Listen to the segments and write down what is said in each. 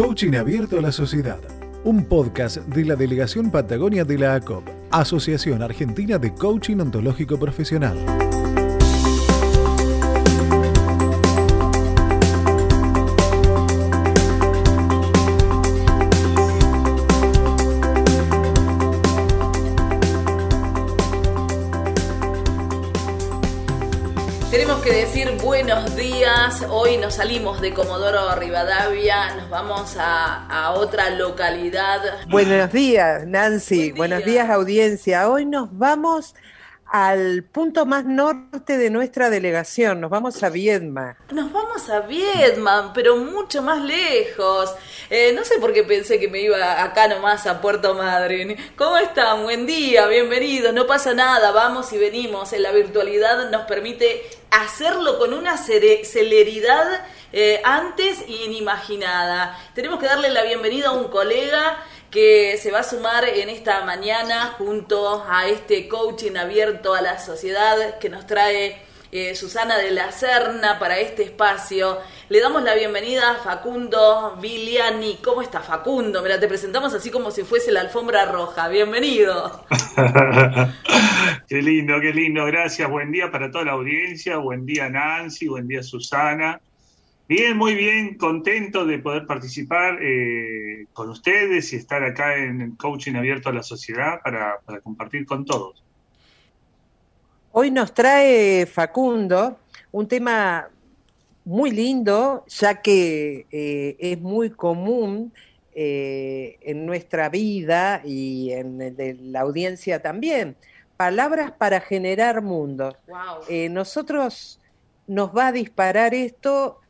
Coaching Abierto a la Sociedad, un podcast de la Delegación Patagonia de la ACOP, Asociación Argentina de Coaching Ontológico Profesional. Buenos días. Hoy nos salimos de Comodoro Rivadavia, nos vamos a, a otra localidad. Buenos días, Nancy. Buen día. Buenos días, audiencia. Hoy nos vamos al punto más norte de nuestra delegación. Nos vamos a Viedma. Nos vamos a Vietnam, pero mucho más lejos. Eh, no sé por qué pensé que me iba acá nomás a Puerto Madryn. ¿Cómo están? Buen día, bienvenidos. No pasa nada, vamos y venimos. En la virtualidad nos permite hacerlo con una celeridad eh, antes inimaginada. Tenemos que darle la bienvenida a un colega que se va a sumar en esta mañana junto a este coaching abierto a la sociedad que nos trae eh, Susana de la Serna para este espacio. Le damos la bienvenida a Facundo Viliani. ¿Cómo está Facundo? Mira, te presentamos así como si fuese la alfombra roja. Bienvenido. qué lindo, qué lindo. Gracias. Buen día para toda la audiencia. Buen día Nancy, buen día Susana. Bien, muy bien, contento de poder participar eh, con ustedes y estar acá en el Coaching Abierto a la Sociedad para, para compartir con todos. Hoy nos trae Facundo un tema muy lindo, ya que eh, es muy común eh, en nuestra vida y en el de la audiencia también. Palabras para generar mundo. Wow. Eh, nosotros nos va a disparar esto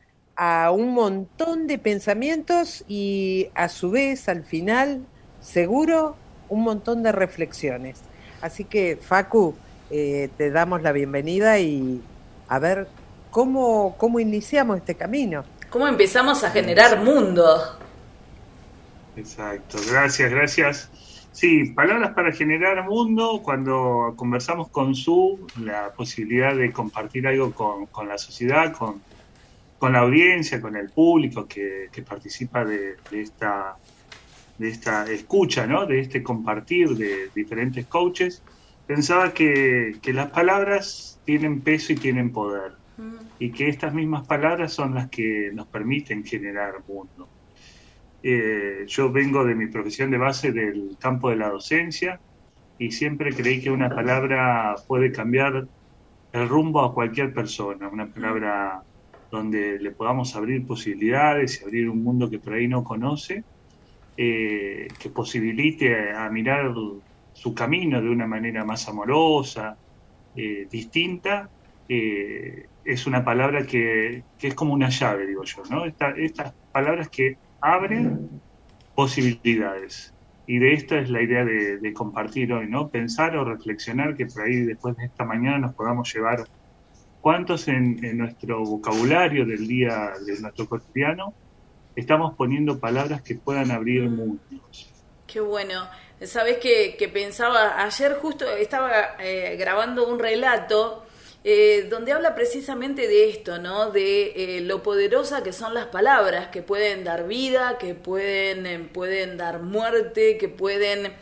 a un montón de pensamientos y a su vez al final seguro un montón de reflexiones. Así que Facu, eh, te damos la bienvenida y a ver cómo, cómo iniciamos este camino. ¿Cómo empezamos a generar mundo? Exacto, gracias, gracias. Sí, palabras para generar mundo. Cuando conversamos con Su, la posibilidad de compartir algo con, con la sociedad, con, con la audiencia, con el público que, que participa de, de esta, de esta escucha, ¿no? de este compartir de diferentes coaches, pensaba que, que las palabras tienen peso y tienen poder Mm, y que estas mismas palabras son las que nos permiten generar mundo. Eh, yo vengo de mi profesión de base del campo de la docencia y siempre creí que una palabra puede cambiar el rumbo a cualquier persona, una palabra donde le podamos abrir posibilidades y abrir un mundo que por ahí no conoce, eh, que posibilite a mirar su camino de una manera más amorosa, eh, distinta, eh, es una palabra que, que es como una llave, digo yo, ¿no? Esta- estas palabras que abren posibilidades. Y de esto es la idea de, de compartir hoy, ¿no? Pensar o reflexionar que por ahí después de esta mañana nos podamos llevar cuántos en, en nuestro vocabulario del día, de nuestro cotidiano, estamos poniendo palabras que puedan abrir mundos. Qué bueno. Sabes que, pensaba, ayer justo estaba eh, grabando un relato eh, donde habla precisamente de esto, ¿no? De eh, lo poderosa que son las palabras, que pueden dar vida, que pueden, eh, pueden dar muerte, que pueden,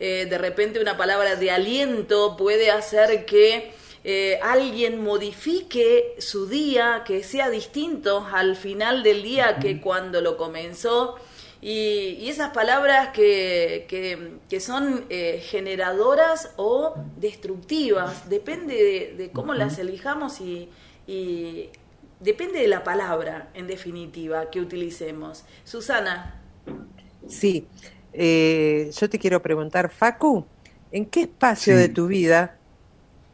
de repente una palabra de aliento puede hacer que eh, alguien modifique su día, que sea distinto al final del día que cuando lo comenzó. Y, y esas palabras que, que, que son eh, generadoras o destructivas, depende de, de cómo las elijamos y, y depende de la palabra, en definitiva, que utilicemos. Susana, Sí, eh, yo te quiero preguntar, Facu, ¿en qué espacio Sí. de tu vida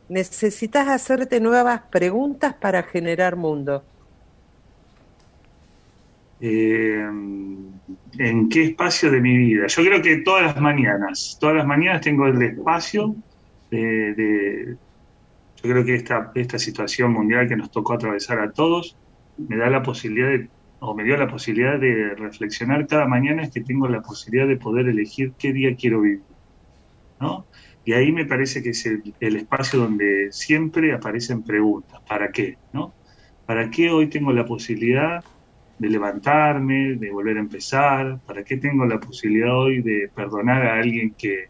necesitas hacerte nuevas preguntas para generar mundo? Eh, ¿En qué espacio de mi vida? Yo creo que todas las mañanas, todas las mañanas tengo el espacio de, yo creo que esta, esta situación mundial que nos tocó atravesar a todos me da la posibilidad de, o me dio la posibilidad de reflexionar cada mañana es que tengo la posibilidad de poder elegir qué día quiero vivir, ¿no? Y ahí me parece que es el, espacio donde siempre aparecen preguntas, ¿para qué? ¿no? ¿Para qué hoy tengo la posibilidad de levantarme, de volver a empezar? ¿Para qué tengo la posibilidad hoy de perdonar a alguien que,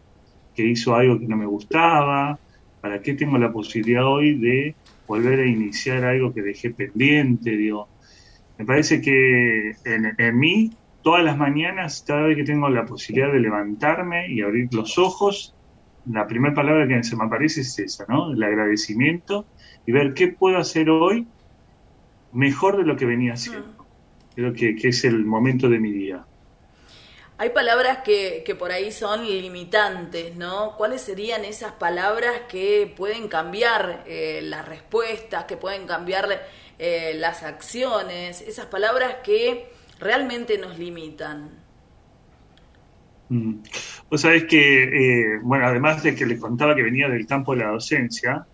que hizo algo que no me gustaba? ¿Para qué tengo la posibilidad hoy de volver a iniciar algo que dejé pendiente? Digo, me parece que en, en mí, todas las mañanas, cada vez que tengo la posibilidad de levantarme y abrir los ojos, la primera palabra que se me aparece es esa, ¿no? El agradecimiento y ver qué puedo hacer hoy mejor de lo que venía haciendo. Creo que, es el momento de mi día. Hay palabras que, que, por ahí son limitantes, ¿no? ¿Cuáles serían esas palabras que pueden cambiar eh, las respuestas, que pueden cambiar eh, las acciones, esas palabras que realmente nos limitan? Mm. Vos sabés que, eh, bueno, además de que les contaba que venía del campo de la docencia,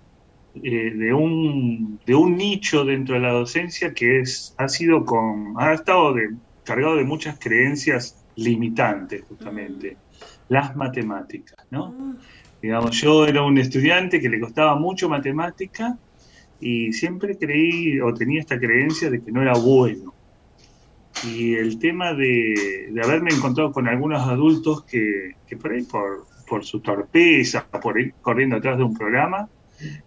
eh, de, un, de un nicho dentro de la docencia que es, ha sido con, ha estado de, cargado de muchas creencias limitantes, justamente, las matemáticas, ¿no? Mm. Digamos, yo era un estudiante que le costaba mucho matemática y siempre creí o tenía esta creencia de que no era bueno. Y el tema de, de haberme encontrado con algunos adultos que, que por ahí, por, por su torpeza, por ir corriendo atrás de un programa,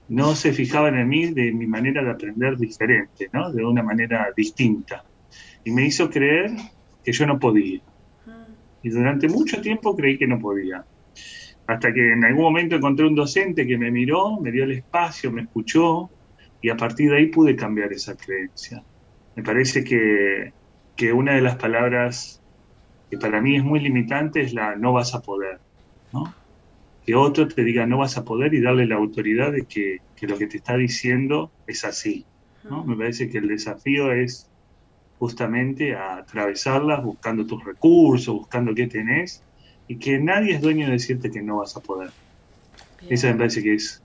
no se fijaban en mí de mi manera de aprender diferente, ¿no? De una manera distinta. Y me hizo creer que yo no podía. Y durante mucho tiempo creí que no podía. Hasta que en algún momento encontré un docente que me miró, me dio el espacio, me escuchó, y a partir de ahí pude cambiar esa creencia. Me parece que, que una de las palabras que para mí es muy limitante es la no vas a poder, ¿no? que otro te diga no vas a poder y darle la autoridad de que, lo que te está diciendo es así. ¿no? Me parece que el desafío es justamente a atravesarlas buscando tus recursos, buscando qué tenés y que nadie es dueño de decirte que no vas a poder. Esa me parece que es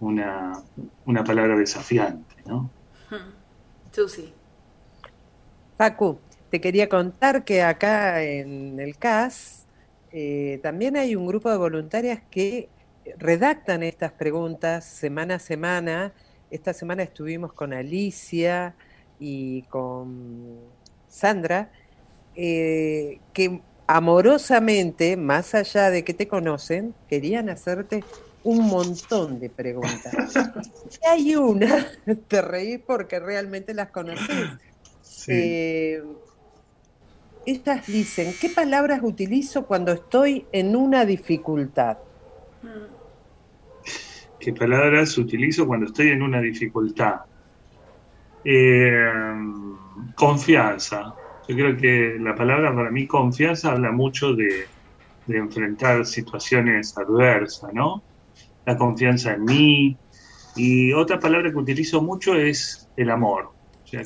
una, una palabra desafiante. ¿no? sí. Paco, te quería contar que acá en el CAS eh, también hay un grupo de voluntarias que redactan estas preguntas semana a semana. Esta semana estuvimos con Alicia y con Sandra, eh, que amorosamente, más allá de que te conocen, querían hacerte un montón de preguntas. Y hay una, te reís porque realmente las conoces. Eh, ellas dicen, ¿qué palabras utilizo cuando estoy en una dificultad? ¿Qué palabras utilizo cuando estoy en una dificultad? Eh, confianza. Yo creo que la palabra para mí confianza habla mucho de, de enfrentar situaciones adversas, ¿no? La confianza en mí. Y otra palabra que utilizo mucho es el amor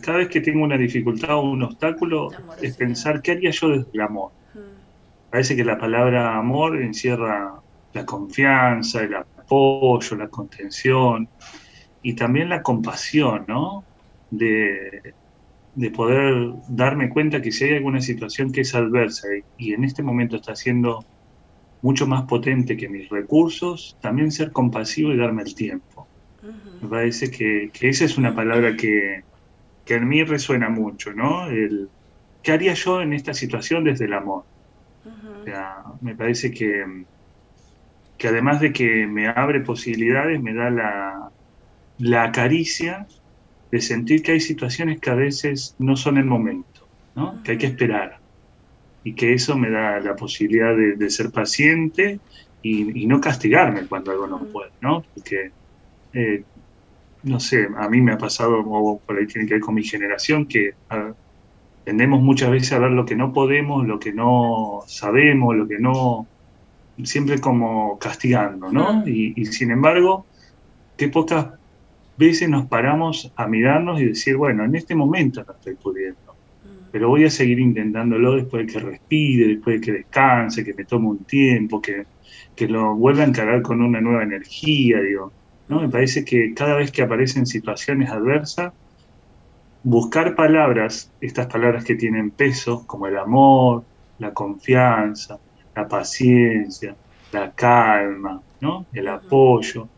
cada vez que tengo una dificultad o un obstáculo, es pensar qué haría yo desde el amor. Mm. Parece que la palabra amor encierra la confianza, el apoyo, la contención y también la compasión, ¿no? De, de poder darme cuenta que si hay alguna situación que es adversa y, en este momento está siendo mucho más potente que mis recursos, también ser compasivo y darme el tiempo. Me parece que, que, esa es una palabra que, que en mí resuena mucho, ¿no? El, ¿Qué haría yo en esta situación desde el amor? o sea, me parece que, que además de que me abre posibilidades, me da la, la caricia de sentir que hay situaciones que a veces no son el momento, ¿no? que hay que esperar. Y que eso me da la posibilidad de, ser paciente y, no castigarme cuando algo no puede, ¿no? Porque eh, no sé, a mí me ha pasado, o por ahí tiene que ver con mi generación, que tendemos muchas veces a ver lo que no podemos, lo que no sabemos, lo que no, siempre como castigando, ¿no? Y, sin embargo, qué pocas veces nos paramos a mirarnos y decir, bueno, en este momento no estoy pudiendo, pero voy a seguir intentándolo después de que respire, después de que descanse, que me tome un tiempo, que, que lo vuelva a encarar con una nueva energía, digo ¿no? Me parece que cada vez que aparecen situaciones adversas, buscar palabras, estas palabras que tienen peso, como el amor, la confianza, la paciencia, la calma, ¿no? el apoyo,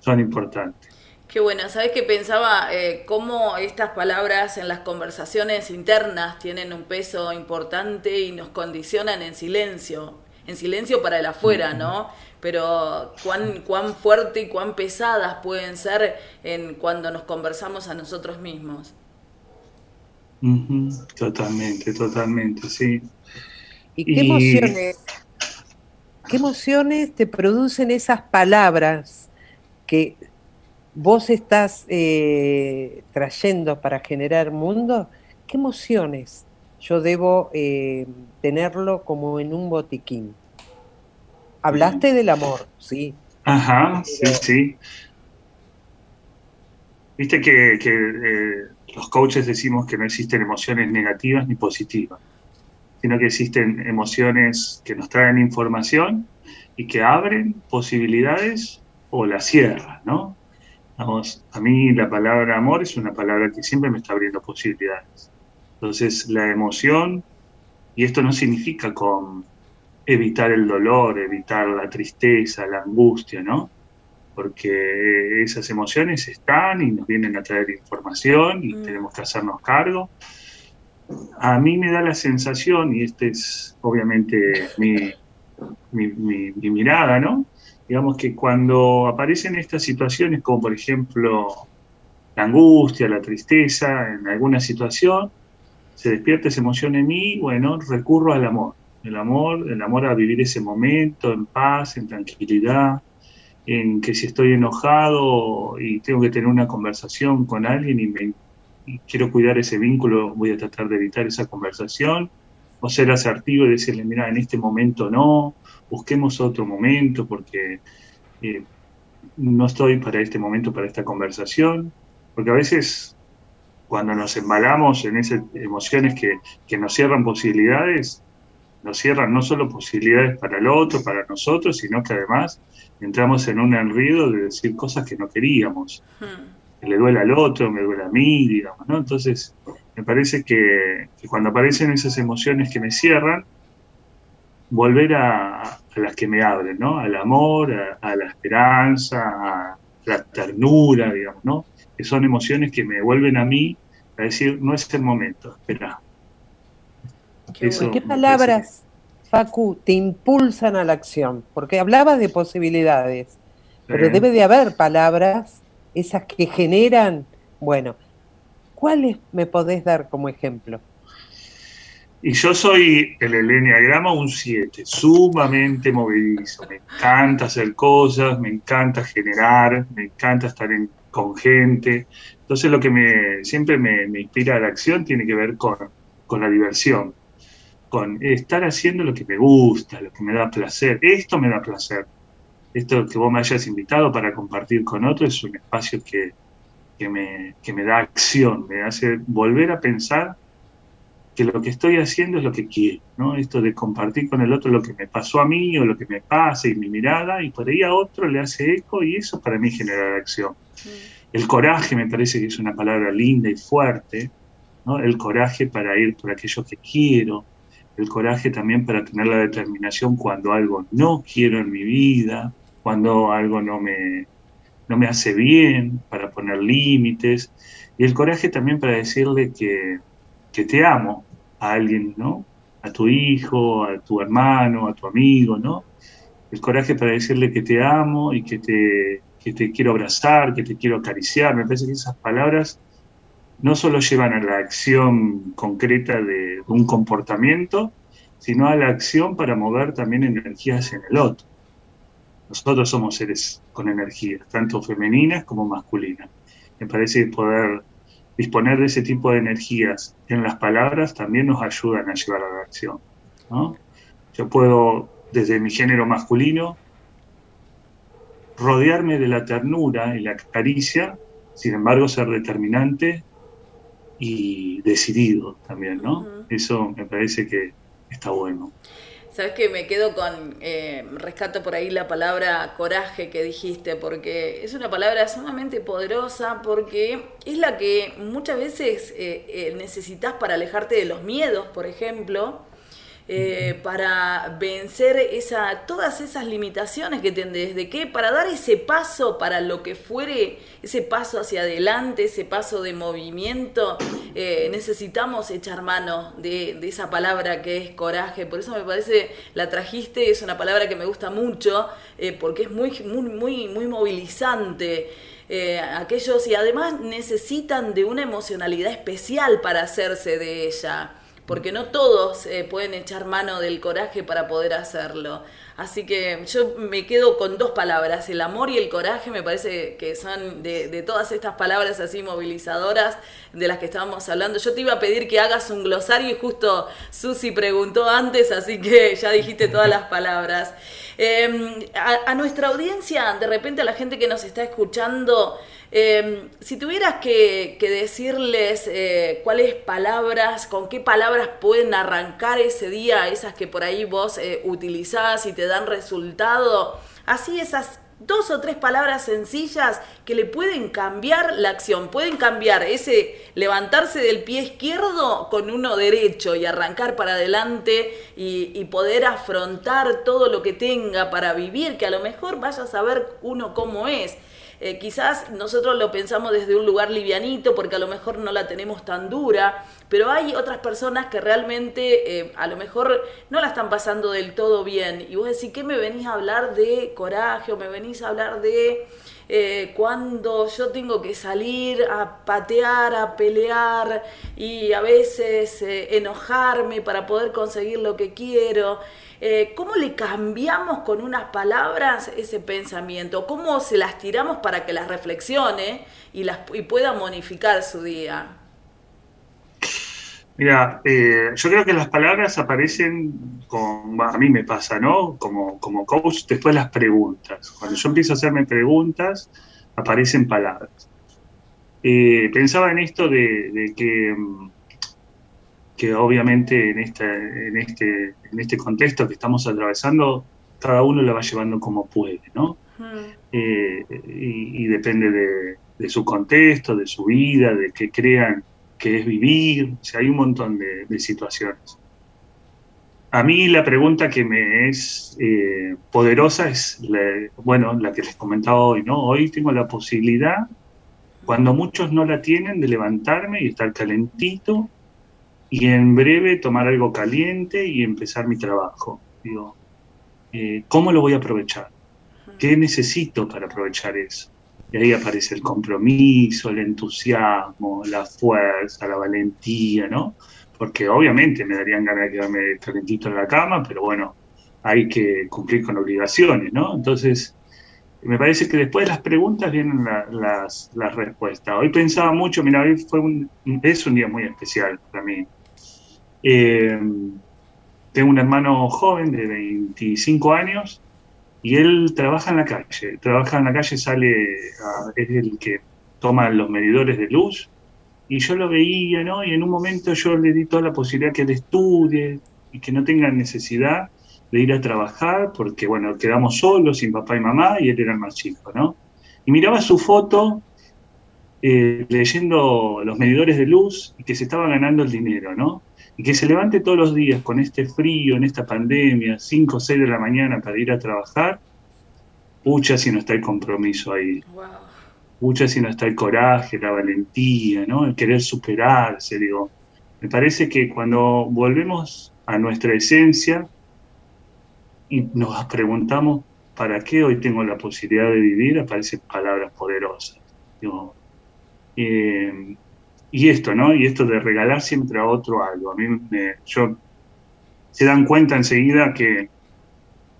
son importantes. Qué bueno, ¿sabes qué pensaba? Eh, cómo estas palabras en las conversaciones internas tienen un peso importante y nos condicionan en silencio, en silencio para el afuera, ¿no? Pero cuán, cuán fuerte y cuán pesadas pueden ser en cuando nos conversamos a nosotros mismos. Totalmente, totalmente, sí. ¿Y qué emociones, qué emociones te producen esas palabras que vos estás eh, trayendo para generar mundo, ¿qué emociones yo debo eh, tenerlo como en un botiquín? Hablaste del amor, sí. Ajá, sí, sí. Viste que, eh, los coaches decimos que no existen emociones negativas ni positivas, sino que existen emociones que nos traen información y que abren posibilidades o las cierran, ¿no? Vamos, a mí la palabra amor es una palabra que siempre me está abriendo posibilidades. Entonces, la emoción, y esto no significa con evitar el dolor, evitar la tristeza, la angustia, ¿no? Porque esas emociones están y nos vienen a traer información y mm. tenemos que hacernos cargo. A mí me da la sensación, y esta es obviamente mi, mi mirada, ¿no? digamos que cuando aparecen estas situaciones, como por ejemplo la angustia, la tristeza en alguna situación, se despierta esa emoción en mí, bueno, recurro al amor. El amor, el amor a vivir ese momento en paz, en tranquilidad, en que si estoy enojado y tengo que tener una conversación con alguien y, quiero cuidar ese vínculo, voy a tratar de evitar esa conversación, o ser asertivo y decirle, mira, en este momento no, busquemos otro momento porque eh, no estoy para este momento, para esta conversación, porque a veces cuando nos embalamos en esas emociones que, que nos cierran posibilidades, nos cierran no solo posibilidades para el otro, para nosotros, sino que además entramos en un enredo de decir cosas que no queríamos. Hmm. Que le duele al otro, me duele a mí, digamos, ¿no? Entonces, me parece que, cuando aparecen esas emociones que me cierran, volver a, las que me abren, ¿no? Al amor, a, la esperanza, a la ternura, digamos, ¿no? Que son emociones que me vuelven a mí a decir, no es el momento, espera. Qué, ¿Qué palabras, Facu, te impulsan a la acción? Porque hablabas de posibilidades, pero debe de haber palabras, esas que generan, bueno, ¿cuáles me podés dar como ejemplo? Y yo soy el Enneagrama un 7, sumamente movedizo. Me encanta hacer cosas, me encanta generar, me encanta estar con gente. Entonces lo que me, siempre me, inspira a la acción tiene que ver con, con la diversión, con estar haciendo lo que me gusta, lo que me da placer. Esto me da placer. Esto que vos me hayas invitado para compartir con otros es un espacio que, que, me, que me da acción, me hace volver a pensar que lo que estoy haciendo es lo que quiero, ¿no? Esto de compartir con el otro lo que me pasó a mí o lo que me pasa y mi mirada, y por ahí a otro le hace eco y eso para mí genera acción. El coraje me parece que es una palabra linda y fuerte, ¿no? El coraje para ir por aquello que quiero, el coraje también para tener la determinación cuando algo no quiero en mi vida, cuando algo no me, no me hace bien, para poner límites, y el coraje también para decirle que, que te amo, a alguien, ¿no? A tu hijo, a tu hermano, a tu amigo, ¿no? El coraje para decirle que te amo y que te, que te quiero abrazar, que te quiero acariciar. Me parece que esas palabras no solo llevan a la acción concreta de un comportamiento, sino a la acción para mover también energías en el otro. Nosotros somos seres con energías, tanto femeninas como masculinas. Me parece que poder disponer de ese tipo de energías en las palabras también nos ayudan a llevar a la acción. Yo puedo, desde mi género masculino, rodearme de la ternura y la caricia, sin embargo ser determinante y decidido también, ¿no? Eso me parece que está bueno. Sabes que me quedo con, eh, rescato por ahí la palabra coraje que dijiste, porque es una palabra sumamente poderosa, porque es la que muchas veces eh, eh, necesitas para alejarte de los miedos, por ejemplo, eh, para vencer esa, todas esas limitaciones que tenés, de que para dar ese paso para lo que fuere, ese paso hacia adelante, ese paso de movimiento, eh, necesitamos echar mano de, esa palabra que es coraje. Por eso me parece, la trajiste, es una palabra que me gusta mucho, eh, porque es muy, muy, muy, muy movilizante. aquellos y además necesitan de una emocionalidad especial para hacerse de ella porque no todos eh, pueden echar mano del coraje para poder hacerlo. Así que yo me quedo con dos palabras, el amor y el coraje me parece que son de, todas estas palabras así movilizadoras de las que estábamos hablando. Yo te iba a pedir que hagas un glosario y justo Susi preguntó antes, así que ya dijiste todas las palabras. Em, a, nuestra audiencia, de repente a la gente que nos está escuchando, em, si tuvieras que, decirles eh, cuáles palabras, con qué palabras pueden arrancar ese día, esas que por ahí vos eh, utilizás y te dan resultado, así esas dos o tres palabras sencillas que le pueden cambiar la acción, pueden cambiar ese levantarse del pie izquierdo con uno derecho y arrancar para adelante y, poder afrontar todo lo que tenga para vivir, que a lo mejor vaya a saber uno cómo es. Eh, quizás nosotros lo pensamos desde un lugar livianito porque a lo mejor no la tenemos tan dura, pero hay otras personas que realmente eh, a lo mejor no la están pasando del todo bien. Y vos decís, ¿qué me venís a hablar de coraje o me venís a hablar de eh, cuando yo tengo que salir a patear, a pelear y a veces enojarme para poder conseguir lo que quiero? Eh, ¿cómo le cambiamos con unas palabras ese pensamiento? ¿Cómo se las tiramos para que las reflexione y, las, y pueda modificar su día? Mira, eh, yo creo que las palabras aparecen, con, a mí me pasa, ¿no? Como, como coach, después las preguntas. Cuando yo empiezo a hacerme preguntas, aparecen palabras. Eh, pensaba en esto de que mm, que obviamente en, esta, en, este, en este contexto que estamos atravesando, cada uno lo va llevando como puede, ¿no? Eh, y, depende de, su contexto, de su vida, de qué crean que es vivir, o sea, hay un montón de, situaciones. A mí la pregunta que me es eh, poderosa es, bueno, la que les comentaba hoy, ¿no? Hoy tengo la posibilidad, cuando muchos no la tienen, de levantarme y estar calentito y en breve tomar algo caliente y empezar mi trabajo. Digo, eh, ¿cómo lo voy a aprovechar? ¿Qué necesito para aprovechar eso? Y ahí aparece el compromiso, el entusiasmo, la fuerza, la valentía, ¿no? Porque obviamente me darían ganas de quedarme calentito en la cama, pero bueno, hay que cumplir con obligaciones, ¿no? Entonces, me parece que después de las preguntas vienen las, las respuestas. Hoy pensaba mucho, mira, hoy fue un, es un día muy especial para mí. Eh, tengo un hermano joven de 25 años y él trabaja en la calle. Trabaja en la calle, sale, es el que toma los medidores de luz. Y yo lo veía, ¿no? Y en un momento yo le di toda la posibilidad que él estudie y que no tenga necesidad de ir a trabajar, porque, bueno, quedamos solos, sin papá y mamá, y él era el más chico, ¿no? Y miraba su foto eh, leyendo los medidores de luz y que se estaba ganando el dinero, ¿no? y que se levante todos los días con este frío, en esta pandemia, 5 o 6 de la mañana para ir a trabajar, pucha si no está el compromiso ahí. Pucha si no está el coraje, la valentía, ¿no? El querer superarse, digo. Me parece que cuando volvemos a nuestra esencia y nos preguntamos, ¿para qué hoy tengo la posibilidad de vivir? Aparecen palabras poderosas. Digo, eh, y esto, ¿no? Y esto de regalar siempre a otro algo. A mí me, yo se dan cuenta enseguida que,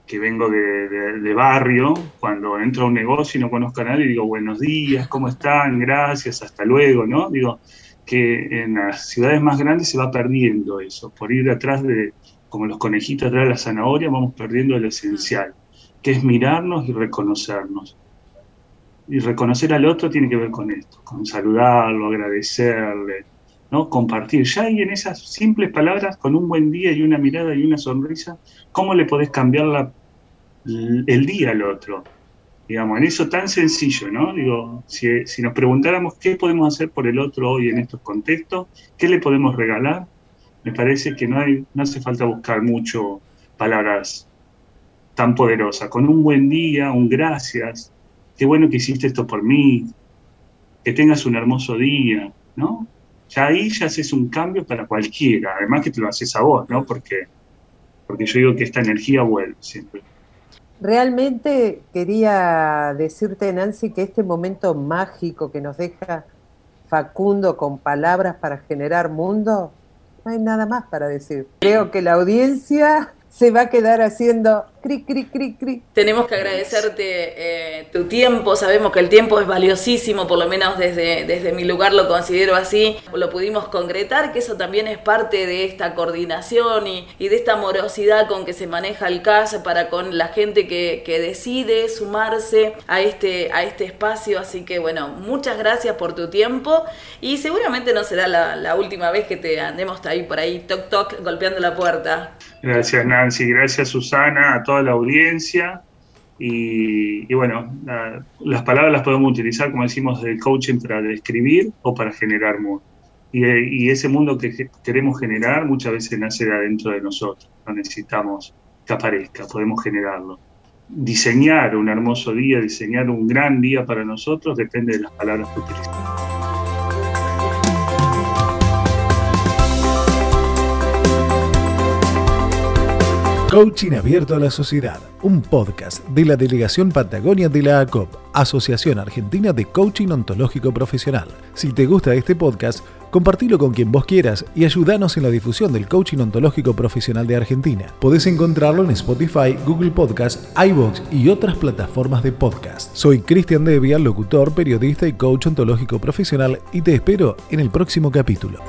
que vengo de, barrio, cuando entro a un negocio y no conozco a nadie, digo buenos días, ¿cómo están? Gracias, hasta luego, ¿no? Digo que en las ciudades más grandes se va perdiendo eso, por ir atrás de, como los conejitos atrás de la zanahoria, vamos perdiendo lo esencial, que es mirarnos y reconocernos y reconocer al otro tiene que ver con esto, con saludarlo, agradecerle, ¿no? Compartir. Ya hay en esas simples palabras, con un buen día y una mirada y una sonrisa, ¿cómo le podés cambiar la, el día al otro? Digamos, en eso tan sencillo, ¿no? Digo, si, si nos preguntáramos qué podemos hacer por el otro hoy en estos contextos, qué le podemos regalar, Me parece que no, hay, no hace falta buscar mucho palabras tan poderosas. Con un buen día, un gracias, qué bueno que hiciste esto por mí, que tengas un hermoso día, ¿no? Ya ahí ya haces un cambio para cualquiera, además que te lo haces a vos, ¿no? Porque, porque yo digo que esta energía vuelve siempre. Realmente quería decirte, Nancy, que este momento mágico que nos deja Facundo con palabras para generar mundo, no hay nada más para decir. Creo que la audiencia se va a quedar haciendo cri, cri, cri, cri. Tenemos que agradecerte eh, tu tiempo, sabemos que el tiempo es valiosísimo, por lo menos desde, desde mi lugar lo considero así, lo pudimos concretar, que eso también es parte de esta coordinación y, y de esta amorosidad con que se maneja el CAS para con la gente que, que, decide sumarse a este, a este espacio, así que bueno, muchas gracias por tu tiempo y seguramente no será la, la última vez que te andemos ahí por ahí, toc toc, golpeando la puerta. Gracias Nancy, gracias Susana, a toda la audiencia. Y, y bueno, la, las palabras las podemos utilizar, como decimos, del coaching para describir o para generar mundo. Y, y, ese mundo que queremos generar muchas veces nace de adentro de nosotros, no necesitamos que aparezca, podemos generarlo. Diseñar un hermoso día, diseñar un gran día para nosotros depende de las palabras que utilizamos. Coaching Abierto a la Sociedad, un podcast de la Delegación Patagonia de la ACOP, Asociación Argentina de Coaching Ontológico Profesional. Si te gusta este podcast, compartilo con quien vos quieras y ayúdanos en la difusión del coaching ontológico profesional de Argentina. Podés encontrarlo en Spotify, Google Podcast, iVoox y otras plataformas de podcast. Soy Cristian Devia, locutor, periodista y coach ontológico profesional y te espero en el próximo capítulo.